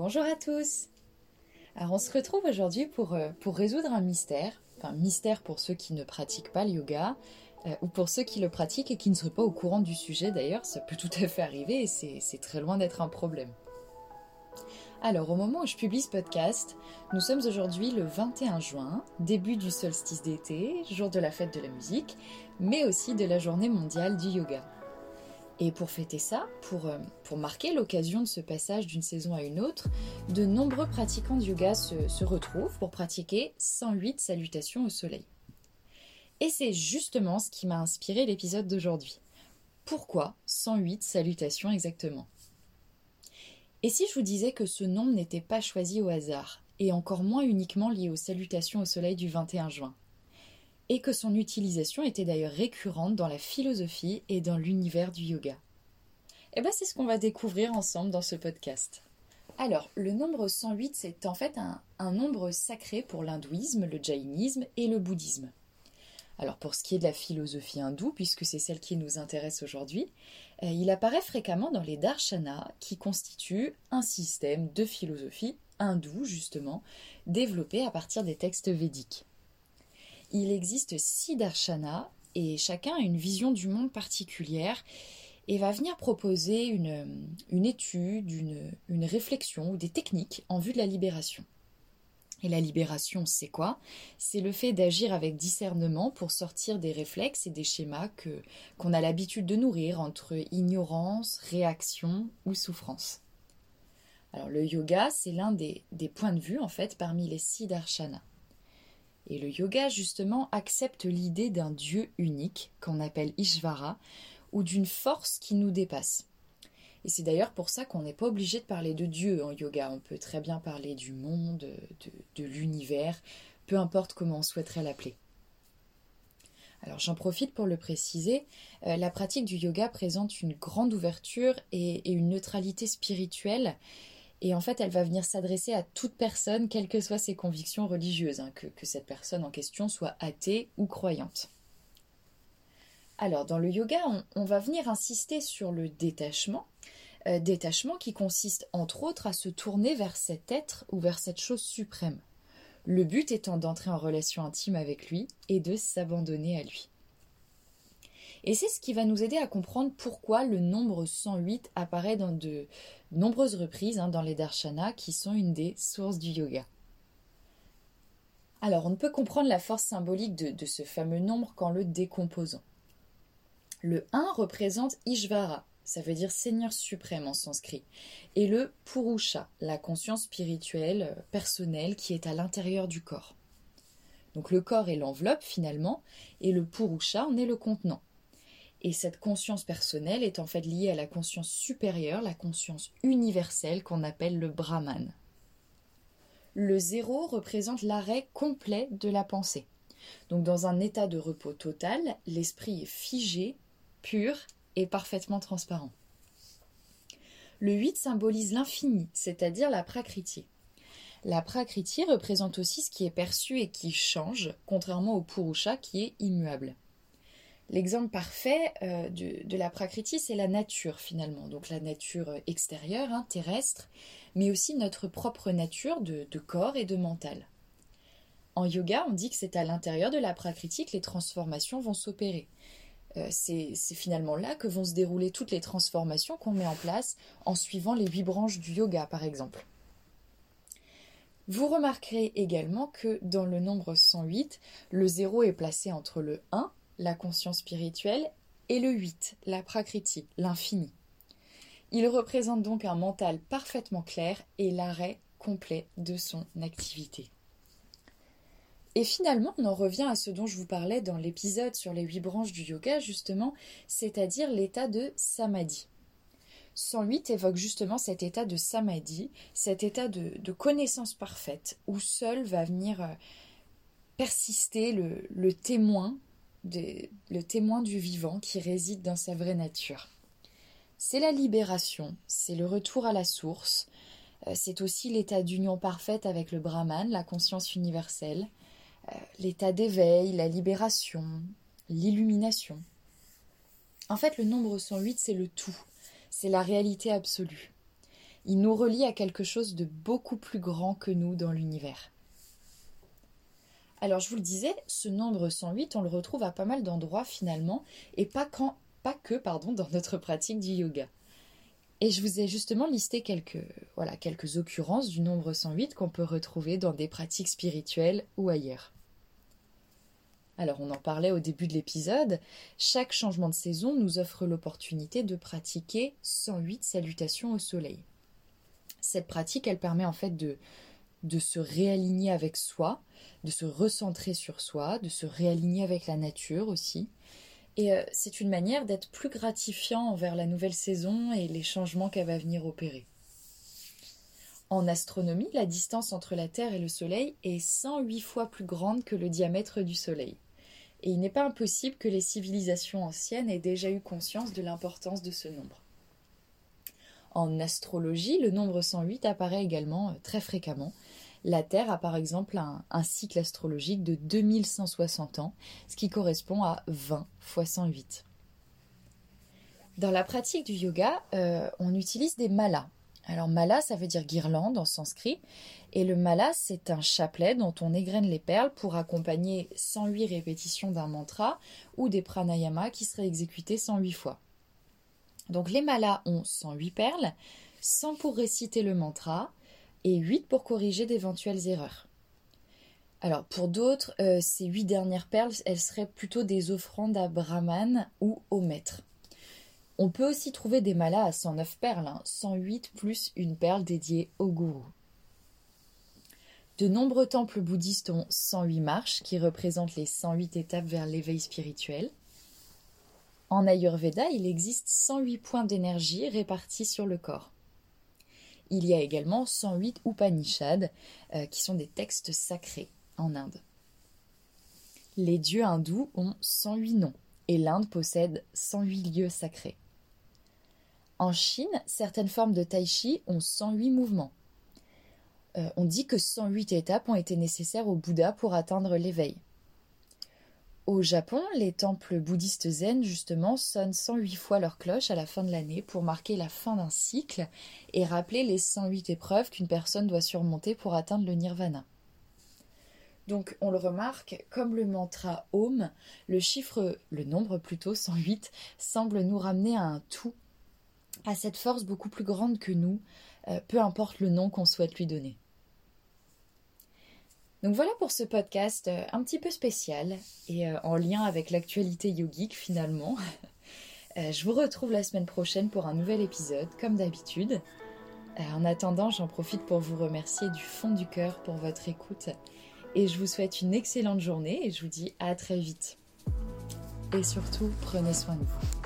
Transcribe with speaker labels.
Speaker 1: Bonjour à tous Alors on se retrouve aujourd'hui pour, euh, pour résoudre un mystère, enfin mystère pour ceux qui ne pratiquent pas le yoga, euh, ou pour ceux qui le pratiquent et qui ne seraient pas au courant du sujet d'ailleurs, ça peut tout à fait arriver et c'est très loin d'être un problème. Alors au moment où je publie ce podcast, nous sommes aujourd'hui le 21 juin, début du solstice d'été, jour de la fête de la musique, mais aussi de la journée mondiale du yoga. Et pour fêter ça, pour, euh, pour marquer l'occasion de ce passage d'une saison à une autre, de nombreux pratiquants de yoga se, se retrouvent pour pratiquer 108 salutations au soleil. Et c'est justement ce qui m'a inspiré l'épisode d'aujourd'hui. Pourquoi 108 salutations exactement? Et si je vous disais que ce nombre n'était pas choisi au hasard, et encore moins uniquement lié aux salutations au soleil du 21 juin? Et que son utilisation était d'ailleurs récurrente dans la philosophie et dans l'univers du yoga. Eh bien c'est ce qu'on va découvrir ensemble dans ce podcast. Alors, le nombre 108, c'est en fait un, nombre sacré pour l'hindouisme, le jaïnisme et le bouddhisme. Alors pour ce qui est de la philosophie hindoue, puisque c'est celle qui nous intéresse aujourd'hui, euh, il apparaît fréquemment dans les darshanas, qui constituent un système de philosophie hindoue, justement, développé à partir des textes védiques. Il existe six darshanas et chacun a une vision du monde particulière et va venir proposer une, étude, une, réflexion ou des techniques en vue de la libération. Et la libération, c'est quoi? C'est le fait d'agir avec discernement pour sortir des réflexes et des schémas que qu'on a l'habitude de nourrir entre ignorance, réaction ou souffrance. Alors le yoga, c'est l'un des, des, points de vue en fait parmi les six darshanas. Et le yoga, justement, accepte l'idée d'un Dieu unique, qu'on appelle Ishvara, ou d'une force qui nous dépasse. Et c'est d'ailleurs pour ça qu'on n'est pas obligé de parler de Dieu en yoga. On peut très bien parler du monde, de, l'univers, peu importe comment on souhaiterait l'appeler. Alors j'en profite pour le préciser, euh, la pratique du yoga présente une grande ouverture et une neutralité spirituelle et en fait, elle va venir s'adresser à toute personne, quelles que soient ses convictions religieuses, hein, que, cette personne en question soit athée ou croyante. Alors, dans le yoga, on, va venir insister sur le détachement, euh, détachement qui consiste entre autres à se tourner vers cet être ou vers cette chose suprême. Le but étant d'entrer en relation intime avec lui et de s'abandonner à lui. Et c'est ce qui va nous aider à comprendre pourquoi le nombre 108 apparaît dans de nombreuses reprises hein, dans les darshanas qui sont une des sources du yoga. Alors on ne peut comprendre la force symbolique de, de ce fameux nombre qu'en le décomposant. Le 1 représente Ishvara, ça veut dire Seigneur suprême en sanskrit, et le Purusha, la conscience spirituelle euh, personnelle qui est à l'intérieur du corps. Donc le corps est l'enveloppe finalement, et le Purusha en est le contenant. Et cette conscience personnelle est en fait liée à la conscience supérieure, la conscience universelle qu'on appelle le Brahman. Le zéro représente l'arrêt complet de la pensée. Donc dans un état de repos total, l'esprit est figé, pur et parfaitement transparent. Le 8 symbolise l'infini, c'est-à-dire la prakriti. La prakriti représente aussi ce qui est perçu et qui change, contrairement au purusha qui est immuable. L'exemple parfait euh, de, la prakriti, c'est la nature finalement, donc la nature extérieure, hein, terrestre, mais aussi notre propre nature de, corps et de mental. En yoga, on dit que c'est à l'intérieur de la prakriti que les transformations vont s'opérer. Euh, c'est finalement là que vont se dérouler toutes les transformations qu'on met en place en suivant les huit branches du yoga, par exemple. Vous remarquerez également que dans le nombre 108, le 0 est placé entre le 1 la conscience spirituelle, et le 8, la prakriti, l'infini. Il représente donc un mental parfaitement clair et l'arrêt complet de son activité. Et finalement, on en revient à ce dont je vous parlais dans l'épisode sur les huit branches du yoga, justement, c'est-à-dire l'état de samadhi. 108 évoque justement cet état de samadhi, cet état de, connaissance parfaite, où seul va venir euh, persister le témoin le témoin du vivant qui réside dans sa vraie nature. C'est la libération, c'est le retour à la source, euh, c'est aussi l'état d'union parfaite avec le Brahman, la conscience universelle, euh, l'état d'éveil, la libération, l'illumination. En fait, le nombre 108, c'est le tout, c'est la réalité absolue. Il nous relie à quelque chose de beaucoup plus grand que nous dans l'univers. Alors je vous le disais, ce nombre 108, on le retrouve à pas mal d'endroits finalement, et pas, quand, pas que pardon, dans notre pratique du yoga. Et je vous ai justement listé quelques, voilà, quelques occurrences du nombre 108 qu'on peut retrouver dans des pratiques spirituelles ou ailleurs. Alors on en parlait au début de l'épisode, chaque changement de saison nous offre l'opportunité de pratiquer 108 salutations au soleil. Cette pratique, elle permet en fait de, de se réaligner avec soi, de se recentrer sur soi, de se réaligner avec la nature aussi. Et euh, c'est une manière d'être plus gratifiant envers la nouvelle saison et les changements qu'elle va venir opérer. En astronomie, la distance entre la Terre et le Soleil est 108 fois plus grande que le diamètre du Soleil. Et il n'est pas impossible que les civilisations anciennes aient déjà eu conscience de l'importance de ce nombre. En astrologie, le nombre 108 apparaît également euh, très fréquemment. La Terre a par exemple un, cycle astrologique de 2160 ans, ce qui correspond à 20 fois 108. Dans la pratique du yoga, euh, on utilise des malas. Alors mala, ça veut dire guirlande en sanskrit, et le mala, c'est un chapelet dont on égrène les perles pour accompagner 108 répétitions d'un mantra ou des pranayamas qui seraient exécutés 108 fois. Donc les malas ont 108 perles, 100 pour réciter le mantra et 8 pour corriger d'éventuelles erreurs. Alors pour d'autres, euh, ces 8 dernières perles, elles seraient plutôt des offrandes à Brahman ou au maître. On peut aussi trouver des malas à 109 perles, 108 hein, plus une perle dédiée au gourou. De nombreux temples bouddhistes ont 108 marches qui représentent les 108 étapes vers l'éveil spirituel. En Ayurveda, il existe 108 points d'énergie répartis sur le corps. Il y a également 108 Upanishads, euh, qui sont des textes sacrés en Inde. Les dieux hindous ont 108 noms, et l'Inde possède 108 lieux sacrés. En Chine, certaines formes de tai chi ont 108 mouvements. Euh, on dit que 108 étapes ont été nécessaires au Bouddha pour atteindre l'éveil. Au Japon, les temples bouddhistes zen, justement, sonnent 108 fois leur cloche à la fin de l'année pour marquer la fin d'un cycle et rappeler les 108 épreuves qu'une personne doit surmonter pour atteindre le nirvana. Donc, on le remarque, comme le mantra Om, le chiffre, le nombre plutôt, 108, semble nous ramener à un tout, à cette force beaucoup plus grande que nous, euh, peu importe le nom qu'on souhaite lui donner. Donc voilà pour ce podcast euh, un petit peu spécial et euh, en lien avec l'actualité yogique finalement. Euh, je vous retrouve la semaine prochaine pour un nouvel épisode, comme d'habitude. En attendant, j'en profite pour vous remercier du fond du cœur pour votre écoute et je vous souhaite une excellente journée et je vous dis à très vite. Et surtout, prenez soin de vous.